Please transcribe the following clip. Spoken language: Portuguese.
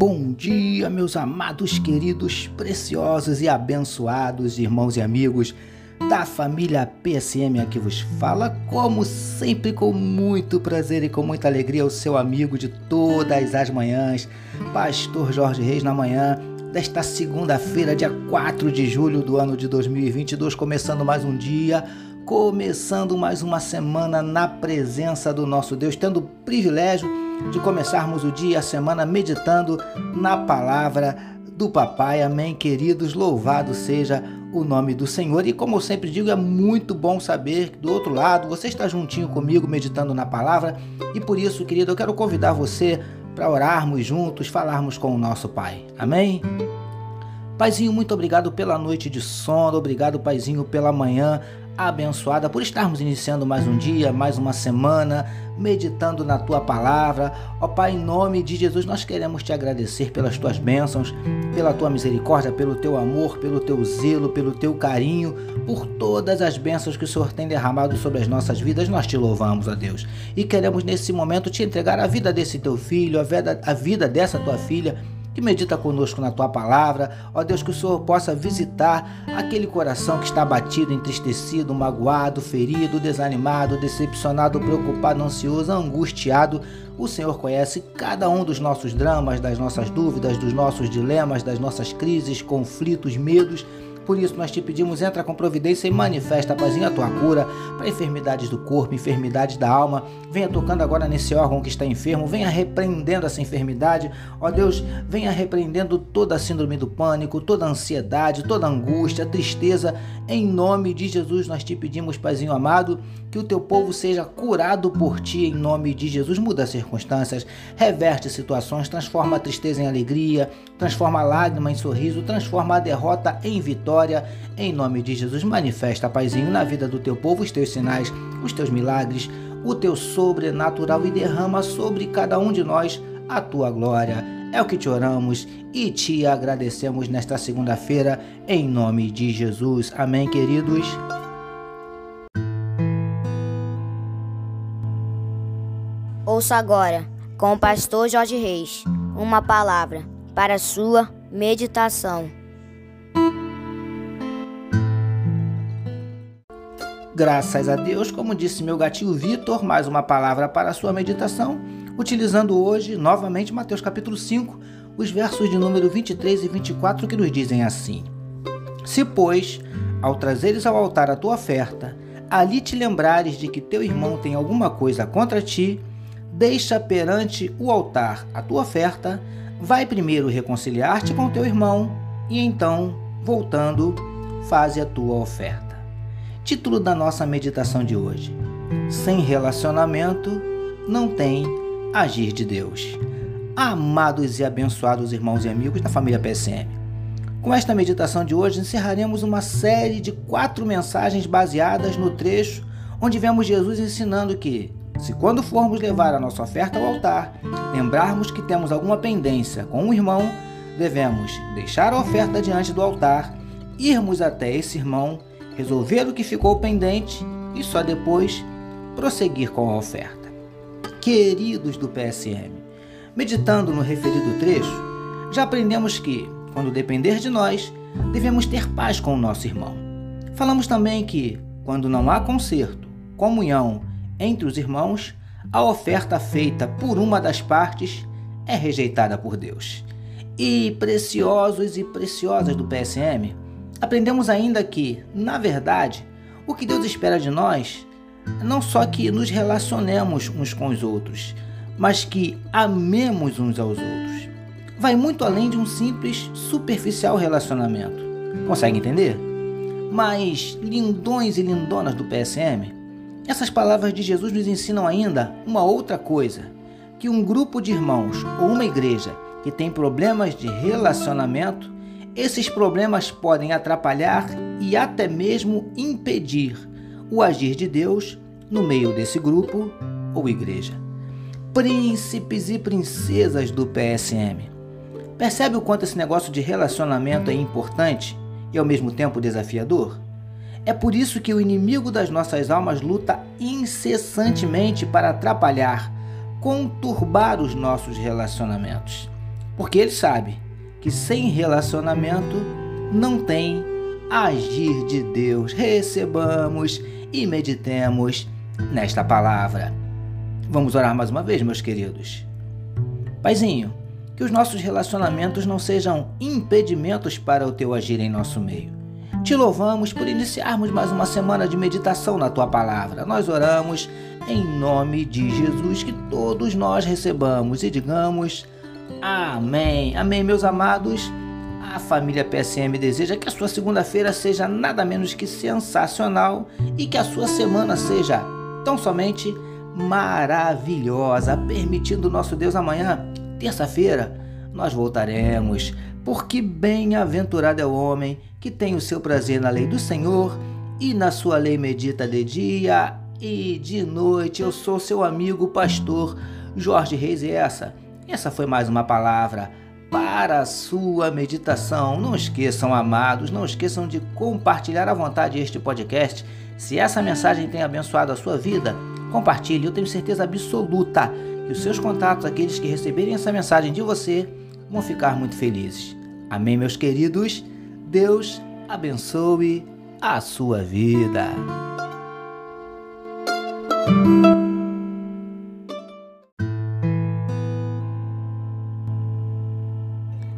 Bom dia, meus amados, queridos, preciosos e abençoados irmãos e amigos da família PSM aqui vos fala, como sempre, com muito prazer e com muita alegria, o seu amigo de todas as manhãs, Pastor Jorge Reis, na manhã desta segunda-feira, dia 4 de julho do ano de 2022, começando mais um dia, começando mais uma semana na presença do nosso Deus, tendo o privilégio de começarmos o dia, a semana, meditando na palavra do Papai. Amém, queridos. Louvado seja o nome do Senhor. E como eu sempre digo, é muito bom saber que do outro lado você está juntinho comigo, meditando na palavra. E por isso, querido, eu quero convidar você para orarmos juntos, falarmos com o nosso Pai. Amém? Paizinho, muito obrigado pela noite de sono, obrigado, Paizinho, pela manhã abençoada por estarmos iniciando mais um dia, mais uma semana, meditando na tua palavra. Ó Pai, em nome de Jesus, nós queremos te agradecer pelas tuas bênçãos, pela tua misericórdia, pelo teu amor, pelo teu zelo, pelo teu carinho, por todas as bênçãos que o Senhor tem derramado sobre as nossas vidas. Nós te louvamos, ó Deus. E queremos nesse momento te entregar a vida desse teu filho, a vida, a vida dessa tua filha que medita conosco na tua palavra. Ó Deus, que o Senhor possa visitar aquele coração que está abatido, entristecido, magoado, ferido, desanimado, decepcionado, preocupado, ansioso, angustiado. O Senhor conhece cada um dos nossos dramas, das nossas dúvidas, dos nossos dilemas, das nossas crises, conflitos, medos. Por isso nós te pedimos, entra com providência e manifesta, Paizinho, a tua cura para enfermidades do corpo, enfermidades da alma. Venha tocando agora nesse órgão que está enfermo, venha repreendendo essa enfermidade. Ó Deus, venha repreendendo toda a síndrome do pânico, toda a ansiedade, toda a angústia, tristeza. Em nome de Jesus nós te pedimos, Paizinho amado, que o teu povo seja curado por ti em nome de Jesus. Muda as circunstâncias, reverte situações, transforma a tristeza em alegria, transforma a lágrima em sorriso, transforma a derrota em vitória. Em nome de Jesus, manifesta, Paizinho, na vida do teu povo os teus sinais, os teus milagres, o teu sobrenatural e derrama sobre cada um de nós a tua glória. É o que te oramos e te agradecemos nesta segunda-feira, em nome de Jesus. Amém, queridos. Ouça agora, com o pastor Jorge Reis, uma palavra para sua meditação. Graças a Deus, como disse meu gatinho Vitor, mais uma palavra para sua meditação, utilizando hoje novamente Mateus capítulo 5, os versos de número 23 e 24 que nos dizem assim: Se, pois, ao trazeres ao altar a tua oferta, ali te lembrares de que teu irmão tem alguma coisa contra ti, deixa perante o altar a tua oferta, vai primeiro reconciliar-te com teu irmão e então, voltando, faze a tua oferta. Título da nossa meditação de hoje: Sem relacionamento não tem agir de Deus. Amados e abençoados irmãos e amigos da família PSM. Com esta meditação de hoje, encerraremos uma série de quatro mensagens baseadas no trecho onde vemos Jesus ensinando que se quando formos levar a nossa oferta ao altar, lembrarmos que temos alguma pendência com um irmão, devemos deixar a oferta diante do altar, irmos até esse irmão, resolver o que ficou pendente e só depois prosseguir com a oferta. Queridos do PSM, meditando no referido trecho, já aprendemos que, quando depender de nós, devemos ter paz com o nosso irmão. Falamos também que, quando não há conserto, comunhão entre os irmãos, a oferta feita por uma das partes é rejeitada por Deus. E preciosos e preciosas do PSM, aprendemos ainda que, na verdade, o que Deus espera de nós não só que nos relacionemos uns com os outros, mas que amemos uns aos outros. Vai muito além de um simples superficial relacionamento. Consegue entender? Mas, lindões e lindonas do PSM, essas palavras de Jesus nos ensinam ainda uma outra coisa: que um grupo de irmãos ou uma igreja que tem problemas de relacionamento, esses problemas podem atrapalhar e até mesmo impedir o agir de Deus no meio desse grupo ou igreja. Príncipes e princesas do PSM. Percebe o quanto esse negócio de relacionamento é importante e ao mesmo tempo desafiador? É por isso que o inimigo das nossas almas luta incessantemente para atrapalhar, conturbar os nossos relacionamentos. Porque ele sabe que sem relacionamento não tem agir de Deus. Recebamos e meditemos nesta palavra. Vamos orar mais uma vez, meus queridos. Paizinho, que os nossos relacionamentos não sejam impedimentos para o teu agir em nosso meio. Te louvamos por iniciarmos mais uma semana de meditação na tua palavra. Nós oramos em nome de Jesus que todos nós recebamos e digamos amém. Amém, meus amados. A família PSM deseja que a sua segunda-feira seja nada menos que sensacional e que a sua semana seja tão somente maravilhosa, permitindo nosso Deus amanhã, terça-feira, nós voltaremos, porque bem-aventurado é o homem que tem o seu prazer na lei do Senhor e na sua lei medita de dia e de noite. Eu sou seu amigo pastor Jorge Reis e essa, essa foi mais uma palavra para a sua meditação. Não esqueçam, amados, não esqueçam de compartilhar à vontade este podcast. Se essa mensagem tem abençoado a sua vida, compartilhe. Eu tenho certeza absoluta que os seus contatos, aqueles que receberem essa mensagem de você, vão ficar muito felizes. Amém, meus queridos? Deus abençoe a sua vida.